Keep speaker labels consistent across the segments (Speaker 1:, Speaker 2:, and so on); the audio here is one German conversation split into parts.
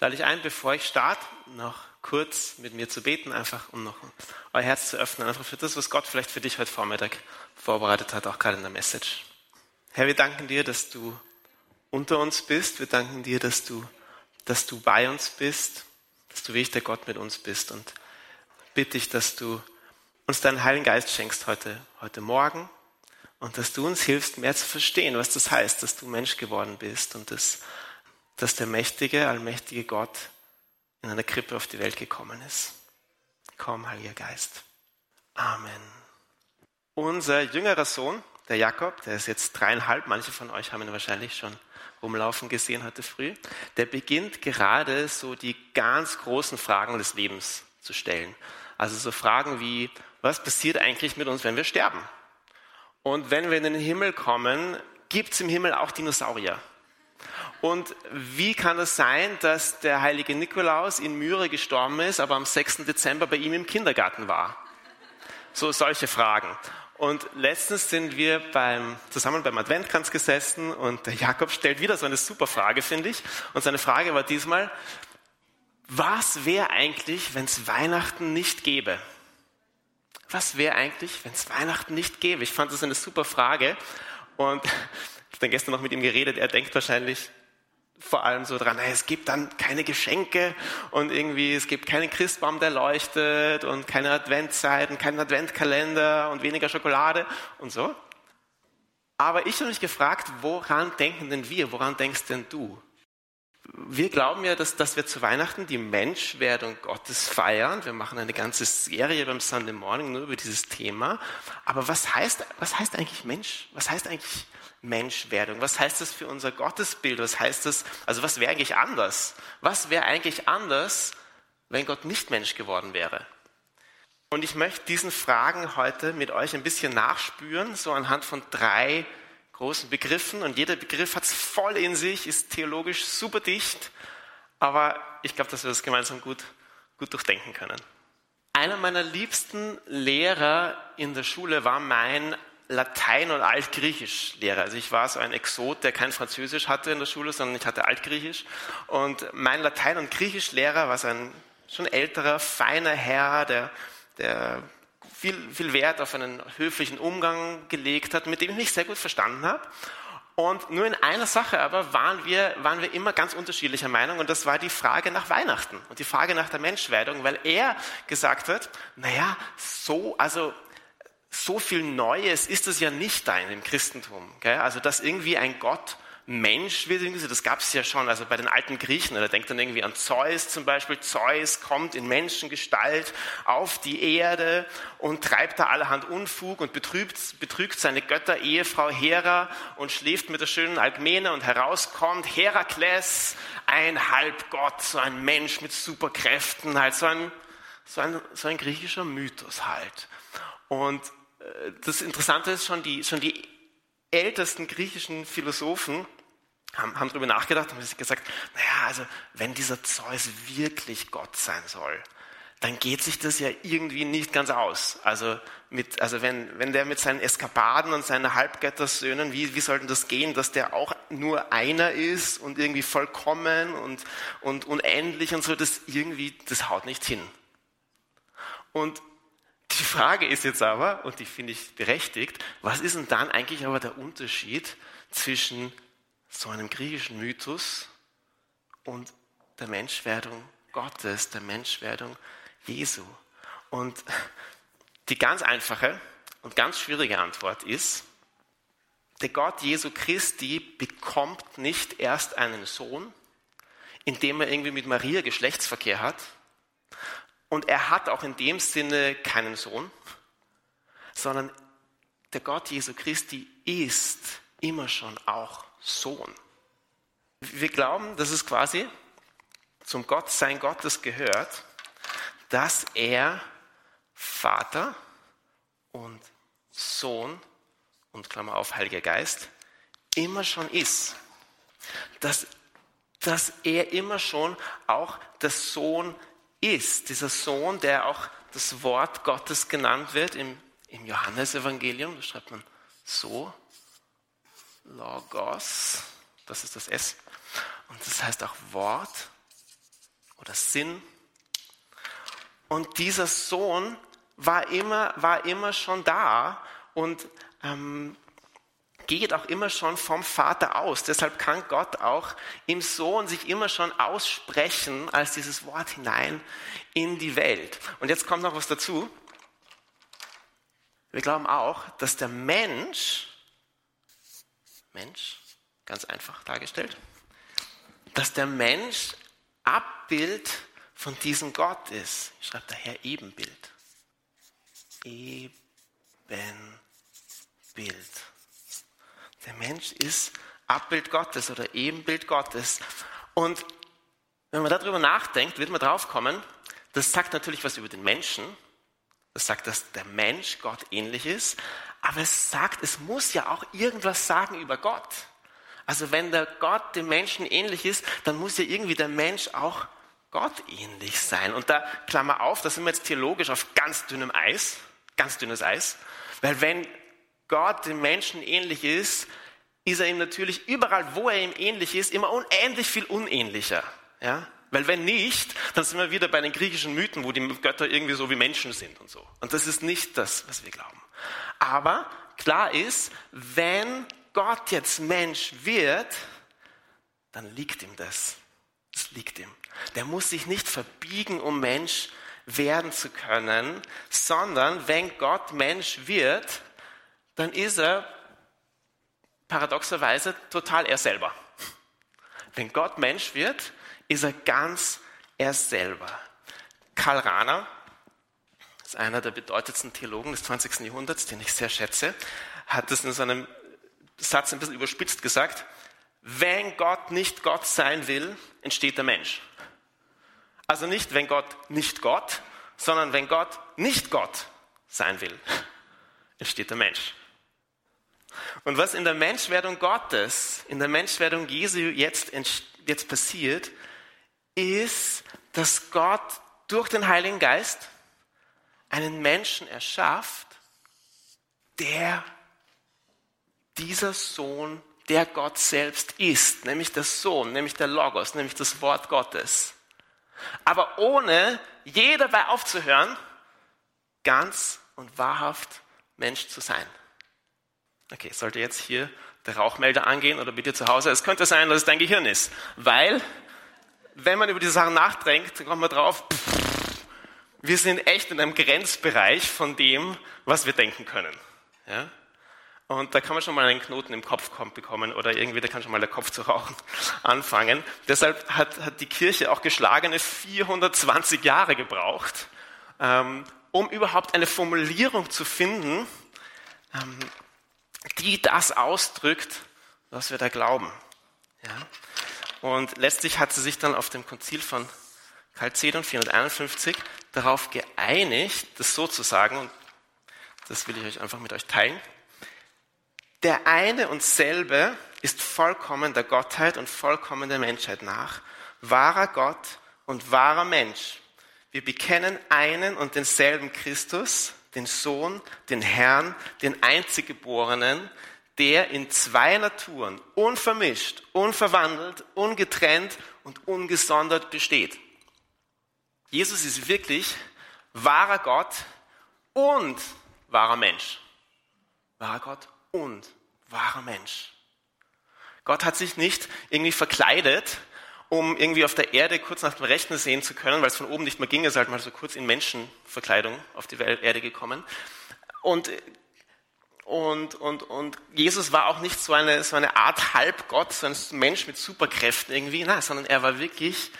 Speaker 1: lade ich ein, bevor ich starte, noch kurz mit mir zu beten, einfach um noch euer Herz zu öffnen, einfach für das, was Gott vielleicht für dich heute Vormittag vorbereitet hat, auch gerade in der Message. Herr, wir danken dir, dass du unter uns bist. Wir danken dir, dass du, dass du bei uns bist, dass du wirklich der Gott mit uns bist und bitte dich, dass du uns deinen Heiligen Geist schenkst heute, heute Morgen und dass du uns hilfst, mehr zu verstehen, was das heißt, dass du Mensch geworden bist und dass, dass der mächtige, allmächtige Gott in einer Krippe auf die Welt gekommen ist. Komm, Heiliger Geist. Amen. Unser jüngerer Sohn, der Jakob, der ist jetzt dreieinhalb, manche von euch haben ihn wahrscheinlich schon rumlaufen gesehen heute früh, der beginnt gerade so die ganz großen Fragen des Lebens zu stellen. Also so Fragen wie, was passiert eigentlich mit uns, wenn wir sterben? Und wenn wir in den Himmel kommen, gibt es im Himmel auch Dinosaurier? Und wie kann es sein, dass der heilige Nikolaus in Myre gestorben ist, aber am 6. Dezember bei ihm im Kindergarten war? So solche Fragen. Und letztens sind wir beim, zusammen beim Adventkranz gesessen und der Jakob stellt wieder so eine super Frage, finde ich. Und seine Frage war diesmal, was wäre eigentlich, wenn es Weihnachten nicht gäbe? Was wäre eigentlich, wenn es Weihnachten nicht gäbe? Ich fand das eine super Frage und habe dann gestern noch mit ihm geredet. Er denkt wahrscheinlich, vor allem so dran, es gibt dann keine Geschenke und irgendwie es gibt keinen Christbaum, der leuchtet und keine Adventzeiten, keinen Adventkalender und weniger Schokolade und so. Aber ich habe mich gefragt, woran denken denn wir? Woran denkst denn du? Wir glauben ja, dass, dass wir zu Weihnachten die Menschwerdung Gottes feiern. Wir machen eine ganze Serie beim Sunday Morning nur über dieses Thema. Aber was heißt, was heißt eigentlich Mensch? Was heißt eigentlich Menschwerdung? Was heißt das für unser Gottesbild? Was heißt das, also was wäre eigentlich anders? Was wäre eigentlich anders, wenn Gott nicht Mensch geworden wäre? Und ich möchte diesen Fragen heute mit euch ein bisschen nachspüren, so anhand von drei großen Begriffen. Und jeder Begriff hat es voll in sich, ist theologisch super dicht, aber ich glaube, dass wir das gemeinsam gut, gut durchdenken können. Einer meiner liebsten Lehrer in der Schule war mein Latein- und Altgriechisch-Lehrer. Also ich war so ein Exot, der kein Französisch hatte in der Schule, sondern ich hatte Altgriechisch. Und mein Latein- und Griechisch-Lehrer war so ein schon älterer, feiner Herr, der, der viel, viel Wert auf einen höflichen Umgang gelegt hat, mit dem ich mich sehr gut verstanden habe. Und nur in einer Sache aber waren wir, waren wir immer ganz unterschiedlicher Meinung und das war die Frage nach Weihnachten und die Frage nach der Menschwerdung, weil er gesagt hat, naja, so, also so viel Neues ist es ja nicht da in dem Christentum. Gell? Also, dass irgendwie ein Gott Mensch wird, das gab es ja schon, also bei den alten Griechen, da denkt dann irgendwie an Zeus zum Beispiel. Zeus kommt in Menschengestalt auf die Erde und treibt da allerhand Unfug und betrügt, betrügt seine Götter, Ehefrau Hera und schläft mit der schönen Alkmene und herauskommt Herakles, ein Halbgott, so ein Mensch mit Superkräften, halt so ein, so ein, so ein griechischer Mythos halt. Und das Interessante ist schon, die, schon die ältesten griechischen Philosophen haben, haben darüber nachgedacht und haben gesagt, naja, also wenn dieser Zeus wirklich Gott sein soll, dann geht sich das ja irgendwie nicht ganz aus. Also, mit, also wenn, wenn der mit seinen Eskapaden und seinen Halbgöttersöhnen, wie, wie soll denn das gehen, dass der auch nur einer ist und irgendwie vollkommen und, und unendlich und so, das irgendwie, das haut nicht hin. Und die Frage ist jetzt aber, und die finde ich berechtigt, was ist denn dann eigentlich aber der Unterschied zwischen so einem griechischen Mythos und der Menschwerdung Gottes, der Menschwerdung Jesu? Und die ganz einfache und ganz schwierige Antwort ist, der Gott Jesu Christi bekommt nicht erst einen Sohn, indem er irgendwie mit Maria Geschlechtsverkehr hat, und er hat auch in dem Sinne keinen Sohn, sondern der Gott Jesu Christi ist immer schon auch Sohn. Wir glauben, dass es quasi zum Gottsein Gottes gehört, dass er Vater und Sohn und Klammer auf Heiliger Geist immer schon ist. Dass, dass er immer schon auch der Sohn ist, dieser Sohn, der auch das Wort Gottes genannt wird im, im Johannesevangelium, da schreibt man so, Logos, das ist das S, und das heißt auch Wort. oder Sinn. Und dieser Sohn war immer, war immer schon da und ähm, geht auch immer schon vom Vater aus. Deshalb kann Gott auch im Sohn sich immer schon aussprechen als dieses Wort hinein in die Welt. Und jetzt kommt noch was dazu. Wir glauben auch, dass der Mensch, Mensch, ganz einfach dargestellt, dass der Mensch Abbild von diesem Gott ist. Ich schreibe daher Ebenbild. Ebenbild. Der Mensch ist Abbild Gottes oder Ebenbild Gottes. Und wenn man darüber nachdenkt, wird man drauf kommen, das sagt natürlich was über den Menschen. Das sagt, dass der Mensch Gott ähnlich ist. Aber es sagt, es muss ja auch irgendwas sagen über Gott. Also wenn der Gott dem Menschen ähnlich ist, dann muss ja irgendwie der Mensch auch Gott ähnlich sein. Und da, Klammer auf, da sind wir jetzt theologisch auf ganz dünnem Eis, ganz dünnes Eis. Weil wenn Gott dem Menschen ähnlich ist, ist er ihm natürlich überall, wo er ihm ähnlich ist, immer unendlich viel unähnlicher. Ja? Weil wenn nicht, dann sind wir wieder bei den griechischen Mythen, wo die Götter irgendwie so wie Menschen sind und so. Und das ist nicht das, was wir glauben. Aber klar ist, wenn Gott jetzt Mensch wird, dann liegt ihm das. Das liegt ihm. Der muss sich nicht verbiegen, um Mensch werden zu können, sondern wenn Gott Mensch wird, dann ist er paradoxerweise total er selber. Wenn Gott Mensch wird, ist er ganz er selber. Karl Rahner ist einer der bedeutendsten Theologen des 20. Jahrhunderts, den ich sehr schätze, hat das in seinem Satz ein bisschen überspitzt gesagt. Wenn Gott nicht Gott sein will, entsteht der Mensch. Also nicht, wenn Gott nicht Gott, sondern wenn Gott nicht Gott sein will, entsteht der Mensch. Und was in der Menschwerdung Gottes, in der Menschwerdung Jesu jetzt, jetzt passiert, ist, dass Gott durch den Heiligen Geist einen Menschen erschafft, der dieser Sohn, der Gott selbst ist, nämlich der Sohn, nämlich der Logos, nämlich das Wort Gottes. Aber ohne je dabei aufzuhören, ganz und wahrhaft Mensch zu sein. Okay, sollte jetzt hier der Rauchmelder angehen oder bitte zu Hause? Es könnte sein, dass es dein Gehirn ist, weil wenn man über diese Sachen nachdenkt, dann kommt man drauf, pff, wir sind echt in einem Grenzbereich von dem, was wir denken können. Ja? Und da kann man schon mal einen Knoten im Kopf bekommen oder irgendwie, da kann schon mal der Kopf zu rauchen anfangen. Deshalb hat, hat die Kirche auch geschlagene 420 Jahre gebraucht, ähm, um überhaupt eine Formulierung zu finden, ähm, die das ausdrückt, was wir da glauben. Ja? Und letztlich hat sie sich dann auf dem Konzil von Chalcedon 451 darauf geeinigt, das so zu sagen, und das will ich euch einfach mit euch teilen. Der eine und selbe ist vollkommen der Gottheit und vollkommen der Menschheit nach, wahrer Gott und wahrer Mensch. Wir bekennen einen und denselben Christus, den Sohn, den Herrn, den Einziggeborenen, der in zwei Naturen unvermischt, unverwandelt, ungetrennt und ungesondert besteht. Jesus ist wirklich wahrer Gott und wahrer Mensch. Wahrer Gott und wahrer Mensch. Gott hat sich nicht irgendwie verkleidet, um irgendwie auf der Erde kurz nach dem Rechten sehen zu können, weil es von oben nicht mehr ging, ist halt mal so kurz in Menschenverkleidung auf die Erde gekommen. Und, und, und, und Jesus war auch nicht so eine, so eine Art Halbgott, so ein Mensch mit Superkräften irgendwie, nein, sondern er war wirklich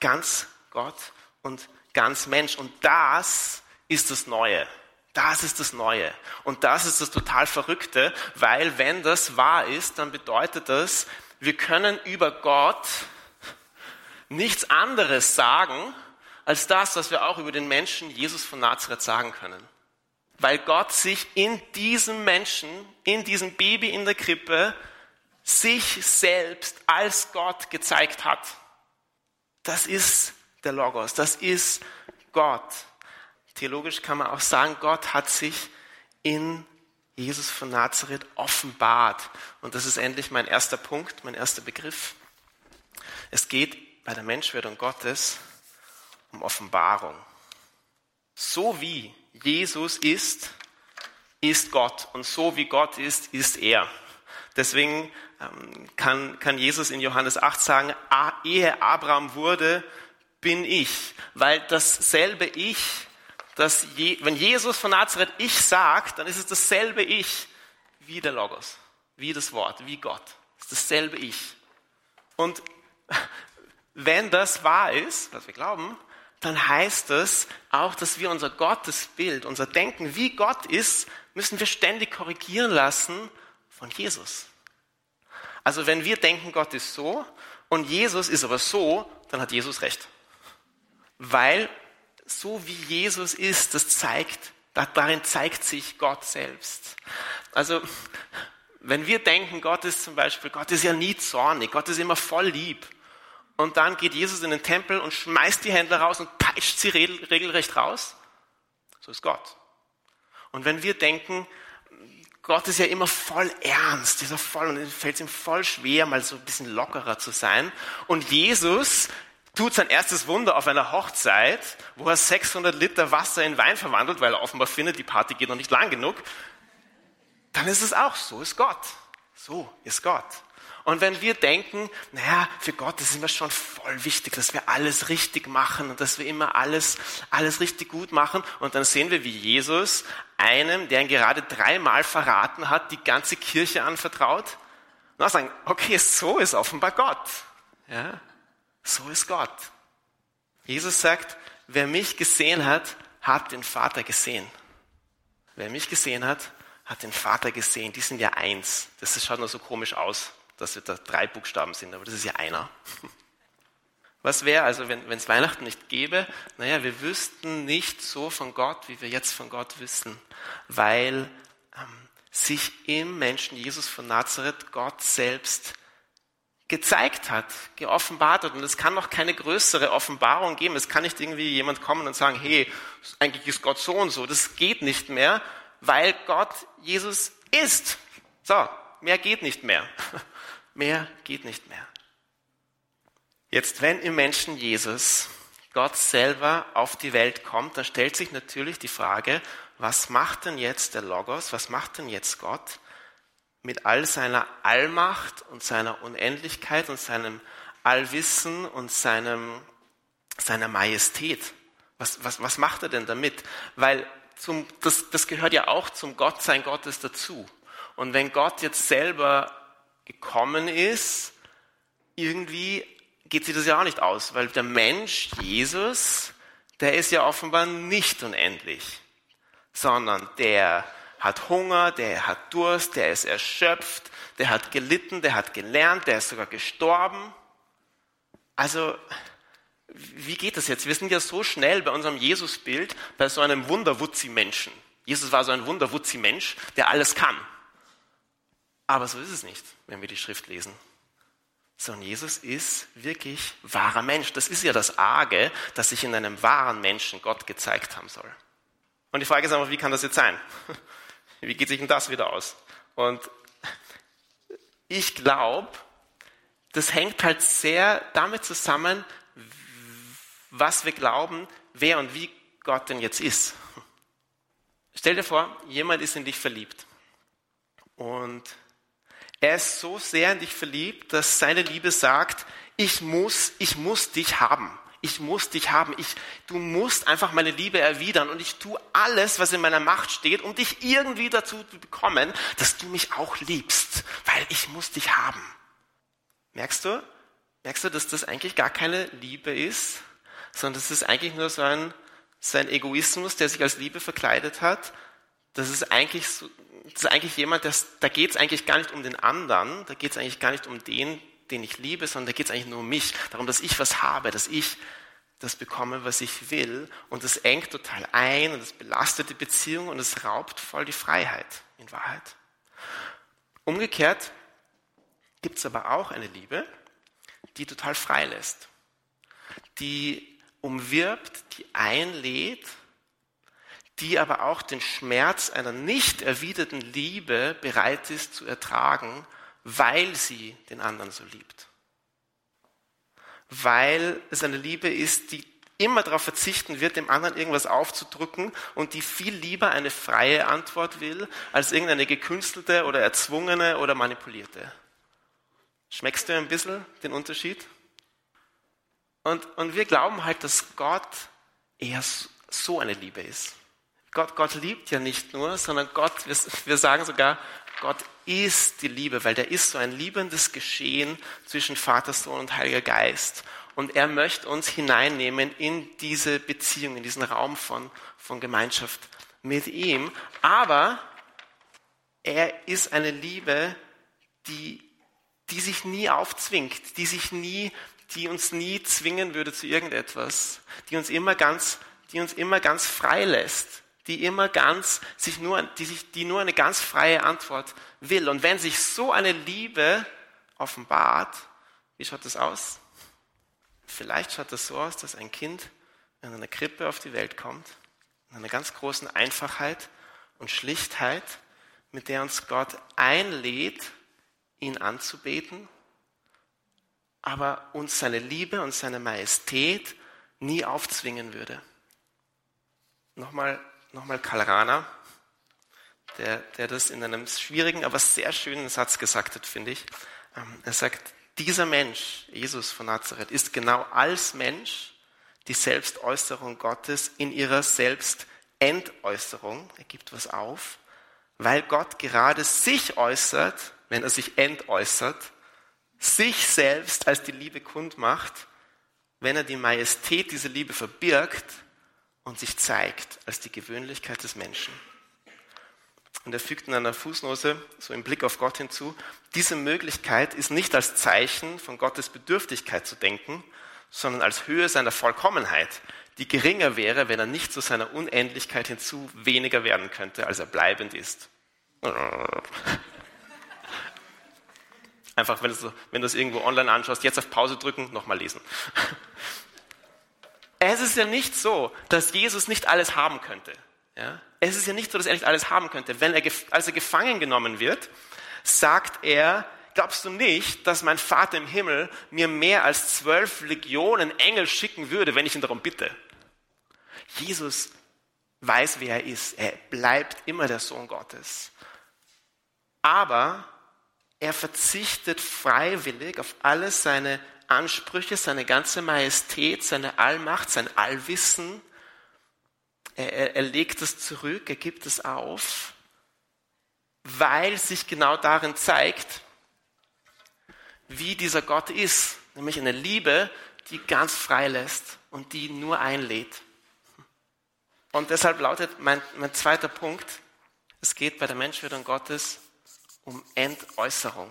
Speaker 1: ganz Gott und ganz Mensch. Und das ist das Neue. Das ist das Neue. Und das ist das total Verrückte, weil wenn das wahr ist, dann bedeutet das, wir können über Gott nichts anderes sagen, als das, was wir auch über den Menschen Jesus von Nazareth sagen können. Weil Gott sich in diesem Menschen, in diesem Baby in der Krippe, sich selbst als Gott gezeigt hat. Das ist der Logos, das ist Gott. Theologisch kann man auch sagen, Gott hat sich in Jesus von Nazareth offenbart. Und das ist endlich mein erster Punkt, mein erster Begriff. Es geht bei der Menschwerdung Gottes um Offenbarung. So wie Jesus ist, ist Gott. Und so wie Gott ist, ist er. Deswegen ähm, kann, kann Jesus in Johannes 8 sagen, ehe Abraham wurde, bin ich. Weil dasselbe Ich, das je, wenn Jesus von Nazareth Ich sagt, dann ist es dasselbe Ich wie der Logos, wie das Wort, wie Gott. Es ist dasselbe Ich. Und wenn das wahr ist, was wir glauben, dann heißt das auch, dass wir unser Gottesbild, unser Denken, wie Gott ist, müssen wir ständig korrigieren lassen von Jesus. Also wenn wir denken, Gott ist so und Jesus ist aber so, dann hat Jesus recht. Weil so wie Jesus ist, das zeigt, darin zeigt sich Gott selbst. Also wenn wir denken, Gott ist zum Beispiel, Gott ist ja nie zornig, Gott ist immer voll lieb, und dann geht Jesus in den Tempel und schmeißt die Händler raus und peitscht sie regelrecht raus. So ist Gott. Und wenn wir denken, Gott ist ja immer voll ernst, dieser voll, und es fällt ihm voll schwer, mal so ein bisschen lockerer zu sein. Und Jesus tut sein erstes Wunder auf einer Hochzeit, wo er 600 Liter Wasser in Wein verwandelt, weil er offenbar findet, die Party geht noch nicht lang genug. Dann ist es auch, so ist Gott. So ist Gott. Und wenn wir denken, naja, für Gott ist immer schon voll wichtig, dass wir alles richtig machen und dass wir immer alles, alles richtig gut machen. Und dann sehen wir, wie Jesus einem, der ihn gerade dreimal verraten hat, die ganze Kirche anvertraut. Und sagen, okay, so ist offenbar Gott. Ja, so ist Gott. Jesus sagt, wer mich gesehen hat, hat den Vater gesehen. Wer mich gesehen hat, hat den Vater gesehen. Die sind ja eins. Das schaut nur so komisch aus dass da drei Buchstaben sind, aber das ist ja einer. Was wäre also, wenn es Weihnachten nicht gäbe? Naja, wir wüssten nicht so von Gott, wie wir jetzt von Gott wissen, weil ähm, sich im Menschen Jesus von Nazareth Gott selbst gezeigt hat, geoffenbart hat. Und es kann noch keine größere Offenbarung geben. Es kann nicht irgendwie jemand kommen und sagen, hey, eigentlich ist Gott so und so. Das geht nicht mehr, weil Gott Jesus ist. So, mehr geht nicht mehr. Mehr geht nicht mehr. Jetzt, wenn im Menschen Jesus Gott selber auf die Welt kommt, dann stellt sich natürlich die Frage, was macht denn jetzt der Logos, was macht denn jetzt Gott mit all seiner Allmacht und seiner Unendlichkeit und seinem Allwissen und seinem, seiner Majestät? Was, was, was macht er denn damit? Weil zum, das, das gehört ja auch zum Gottsein Gottes dazu. Und wenn Gott jetzt selber gekommen ist, irgendwie geht sich das ja auch nicht aus, weil der Mensch, Jesus, der ist ja offenbar nicht unendlich, sondern der hat Hunger, der hat Durst, der ist erschöpft, der hat gelitten, der hat gelernt, der ist sogar gestorben. Also, wie geht das jetzt? Wir sind ja so schnell bei unserem Jesusbild bei so einem Wunderwutzi-Menschen. Jesus war so ein Wunderwutzi-Mensch, der alles kann. Aber so ist es nicht, wenn wir die Schrift lesen. Sondern Jesus ist wirklich wahrer Mensch. Das ist ja das Arge, dass sich in einem wahren Menschen Gott gezeigt haben soll. Und die Frage ist einfach, wie kann das jetzt sein? Wie geht sich denn das wieder aus? Und ich glaube, das hängt halt sehr damit zusammen, was wir glauben, wer und wie Gott denn jetzt ist. Stell dir vor, jemand ist in dich verliebt. Und er ist so sehr in dich verliebt, dass seine Liebe sagt, ich muss, ich muss dich haben. Ich muss dich haben. Ich, du musst einfach meine Liebe erwidern und ich tue alles, was in meiner Macht steht, um dich irgendwie dazu zu bekommen, dass du mich auch liebst, weil ich muss dich haben. Merkst du? Merkst du, dass das eigentlich gar keine Liebe ist, sondern das ist eigentlich nur so ein, so ein Egoismus, der sich als Liebe verkleidet hat? Das ist eigentlich so, ist eigentlich jemand, das, da geht es eigentlich gar nicht um den anderen, da geht es eigentlich gar nicht um den, den ich liebe, sondern da geht es eigentlich nur um mich, darum, dass ich was habe, dass ich das bekomme, was ich will. Und das engt total ein und das belastet die Beziehung und es raubt voll die Freiheit in Wahrheit. Umgekehrt gibt es aber auch eine Liebe, die total frei lässt, die umwirbt, die einlädt die aber auch den Schmerz einer nicht erwiderten Liebe bereit ist zu ertragen, weil sie den anderen so liebt. Weil es eine Liebe ist, die immer darauf verzichten wird, dem anderen irgendwas aufzudrücken und die viel lieber eine freie Antwort will, als irgendeine gekünstelte oder erzwungene oder manipulierte. Schmeckst du ein bisschen den Unterschied? Und, und wir glauben halt, dass Gott eher so eine Liebe ist. Gott, Gott liebt ja nicht nur, sondern Gott, wir, wir sagen sogar, Gott ist die Liebe, weil der ist so ein liebendes Geschehen zwischen Vater, Sohn und Heiliger Geist. Und er möchte uns hineinnehmen in diese Beziehung, in diesen Raum von, von Gemeinschaft mit ihm. Aber er ist eine Liebe, die, die sich nie aufzwingt, die sich nie, die uns nie zwingen würde zu irgendetwas, die uns immer ganz, die uns immer ganz frei lässt, die immer ganz, sich nur, die sich, die nur eine ganz freie Antwort will. Und wenn sich so eine Liebe offenbart, wie schaut das aus? Vielleicht schaut das so aus, dass ein Kind in einer Krippe auf die Welt kommt, in einer ganz großen Einfachheit und Schlichtheit, mit der uns Gott einlädt, ihn anzubeten, aber uns seine Liebe und seine Majestät nie aufzwingen würde. Nochmal, nochmal Karl Rahner, der, der das in einem schwierigen, aber sehr schönen Satz gesagt hat, finde ich. Ähm, er sagt, dieser Mensch, Jesus von Nazareth, ist genau als Mensch die Selbstäußerung Gottes in ihrer Selbstentäußerung. Er gibt was auf, weil Gott gerade sich äußert, wenn er sich entäußert, sich selbst als die Liebe kundmacht, wenn er die Majestät dieser Liebe verbirgt und sich zeigt als die Gewöhnlichkeit des Menschen. Und er fügt in einer Fußnote, so im Blick auf Gott hinzu, diese Möglichkeit ist nicht als Zeichen von Gottes Bedürftigkeit zu denken, sondern als Höhe seiner Vollkommenheit, die geringer wäre, wenn er nicht zu seiner Unendlichkeit hinzu weniger werden könnte, als er bleibend ist. Einfach, wenn du, wenn du es irgendwo online anschaust, jetzt auf Pause drücken, nochmal lesen. Es ist ja nicht so, dass Jesus nicht alles haben könnte. Ja? Es ist ja nicht so, dass er nicht alles haben könnte. Wenn er, als er gefangen genommen wird, sagt er, glaubst du nicht, dass mein Vater im Himmel mir mehr als zwölf Legionen Engel schicken würde, wenn ich ihn darum bitte? Jesus weiß, wer er ist. Er bleibt immer der Sohn Gottes. Aber er verzichtet freiwillig auf alle seine Ansprüche, seine ganze Majestät, seine Allmacht, sein Allwissen, er, er, legt es zurück, er gibt es auf, weil sich genau darin zeigt, wie dieser Gott ist, nämlich eine Liebe, die ganz frei lässt und die nur einlädt. Und deshalb lautet mein, mein zweiter Punkt, es geht bei der Menschwerdung Gottes um Entäußerung.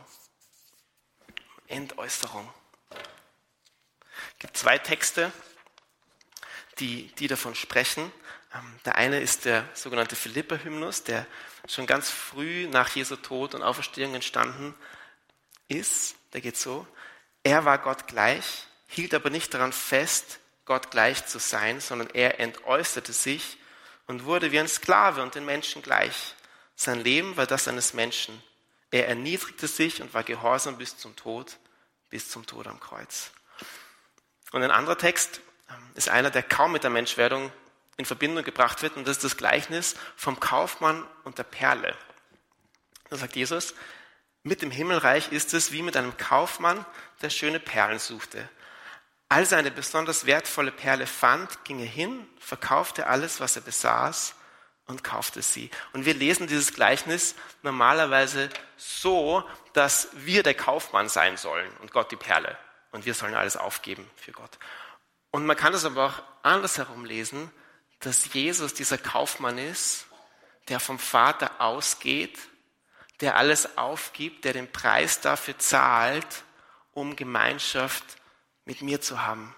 Speaker 1: Entäußerung. Gibt zwei Texte, die, die davon sprechen. Ähm, der eine ist der sogenannte Philippa-Hymnus, der schon ganz früh nach Jesu Tod und Auferstehung entstanden ist. Der geht so. Er war Gott gleich, hielt aber nicht daran fest, Gott gleich zu sein, sondern er entäußerte sich und wurde wie ein Sklave und den Menschen gleich. Sein Leben war das eines Menschen. Er erniedrigte sich und war gehorsam bis zum Tod, bis zum Tod am Kreuz. Und ein anderer Text ähm, ist einer, der kaum mit der Menschwerdung in Verbindung gebracht wird, und das ist das Gleichnis vom Kaufmann und der Perle. Da sagt Jesus, mit dem Himmelreich ist es wie mit einem Kaufmann, der schöne Perlen suchte. Als er eine besonders wertvolle Perle fand, ging er hin, verkaufte alles, was er besaß und kaufte sie. Und wir lesen dieses Gleichnis normalerweise so, dass wir der Kaufmann sein sollen und Gott die Perle. Und wir sollen alles aufgeben für Gott. Und man kann es aber auch andersherum lesen, dass Jesus dieser Kaufmann ist, der vom Vater ausgeht, der alles aufgibt, der den Preis dafür zahlt, um Gemeinschaft mit mir zu haben.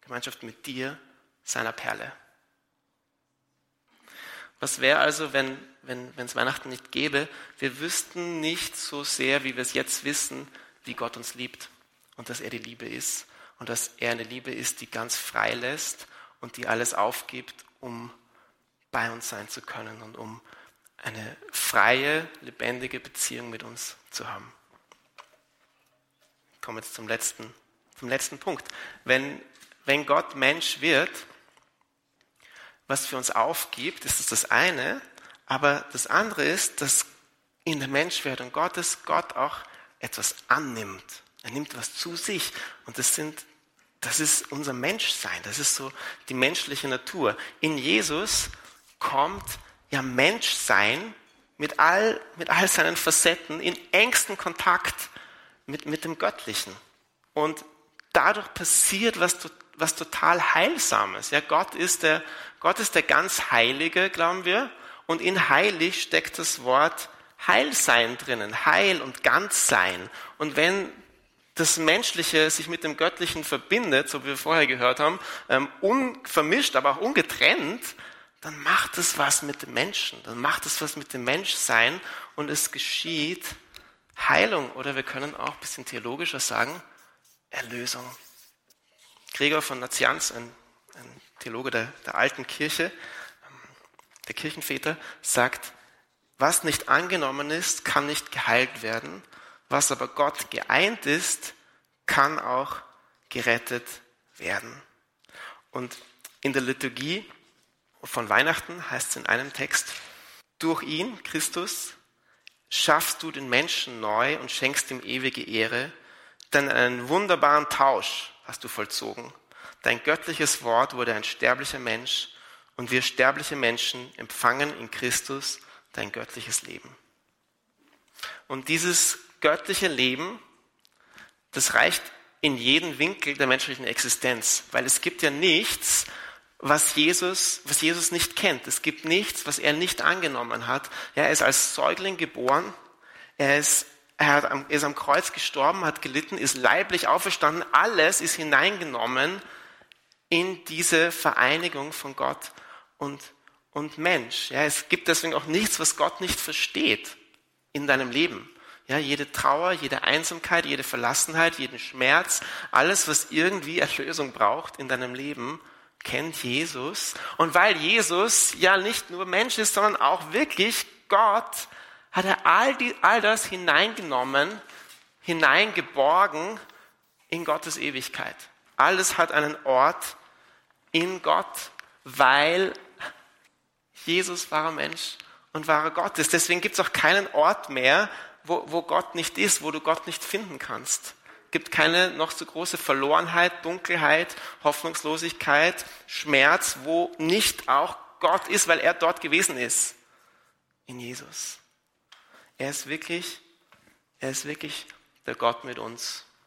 Speaker 1: Gemeinschaft mit dir, seiner Perle. Was wäre also, wenn wenn es Weihnachten nicht gäbe? Wir wüssten nicht so sehr, wie wir es jetzt wissen, wie Gott uns liebt und dass er die Liebe ist und dass er eine Liebe ist, die ganz frei lässt und die alles aufgibt, um bei uns sein zu können und um eine freie, lebendige Beziehung mit uns zu haben. Ich komme jetzt zum letzten, zum letzten Punkt. Wenn, wenn Gott Mensch wird, was für uns aufgibt, ist das das eine. Aber das andere ist, dass in der Menschwerdung Gottes Gott auch etwas annimmt. Er nimmt was zu sich. Und das sind, das ist unser Menschsein. Das ist so die menschliche Natur. In Jesus kommt ja Menschsein mit all, mit all seinen Facetten in engsten Kontakt mit, mit dem Göttlichen. Und dadurch passiert was, was total Heilsames. Ja, Gott ist der, Gott ist der ganz Heilige, glauben wir. Und in heilig steckt das Wort Heilsein drinnen. Heil und Ganzsein. Und wenn das Menschliche sich mit dem Göttlichen verbindet, so wie wir vorher gehört haben, ähm, unvermischt, aber auch ungetrennt, dann macht es was mit dem Menschen, dann macht es was mit dem Menschsein und es geschieht Heilung oder wir können auch ein bisschen theologischer sagen, Erlösung. Gregor von Nazianz, ein, ein Theologe der, der alten Kirche, ähm, der Kirchenväter, sagt, was nicht angenommen ist, kann nicht geheilt werden, was aber Gott geeint ist, kann auch gerettet werden. Und in der Liturgie von Weihnachten heißt es in einem Text, durch ihn, Christus, schaffst du den Menschen neu und schenkst ihm ewige Ehre, denn einen wunderbaren Tausch hast du vollzogen. Dein göttliches Wort wurde ein sterblicher Mensch und wir sterbliche Menschen empfangen in Christus dein göttliches Leben. Und dieses göttliche Leben, das reicht in jeden Winkel der menschlichen Existenz, weil es gibt ja nichts, was Jesus, was Jesus nicht kennt. Es gibt nichts, was er nicht angenommen hat. Ja, er ist als Säugling geboren. Er ist, er, hat, er ist am Kreuz gestorben, hat gelitten, ist leiblich auferstanden. Alles ist hineingenommen in diese Vereinigung von Gott und, und Mensch. Ja, es gibt deswegen auch nichts, was Gott nicht versteht in deinem Leben. Ja, jede Trauer, jede Einsamkeit, jede Verlassenheit, jeden Schmerz, alles, was irgendwie Erlösung braucht in deinem Leben, kennt Jesus. Und weil Jesus ja nicht nur Mensch ist, sondern auch wirklich Gott, hat er all, die, all das hineingenommen, hineingeborgen in Gottes Ewigkeit. Alles hat einen Ort in Gott, weil Jesus wahrer Mensch und wahrer Gott ist. Deswegen gibt es auch keinen Ort mehr, wo, wo Gott nicht ist, wo du Gott nicht finden kannst gibt keine noch so große Verlorenheit, Dunkelheit, Hoffnungslosigkeit, Schmerz, wo nicht auch Gott ist, weil er dort gewesen ist. In Jesus. Er ist wirklich, er ist wirklich der Gott mit uns.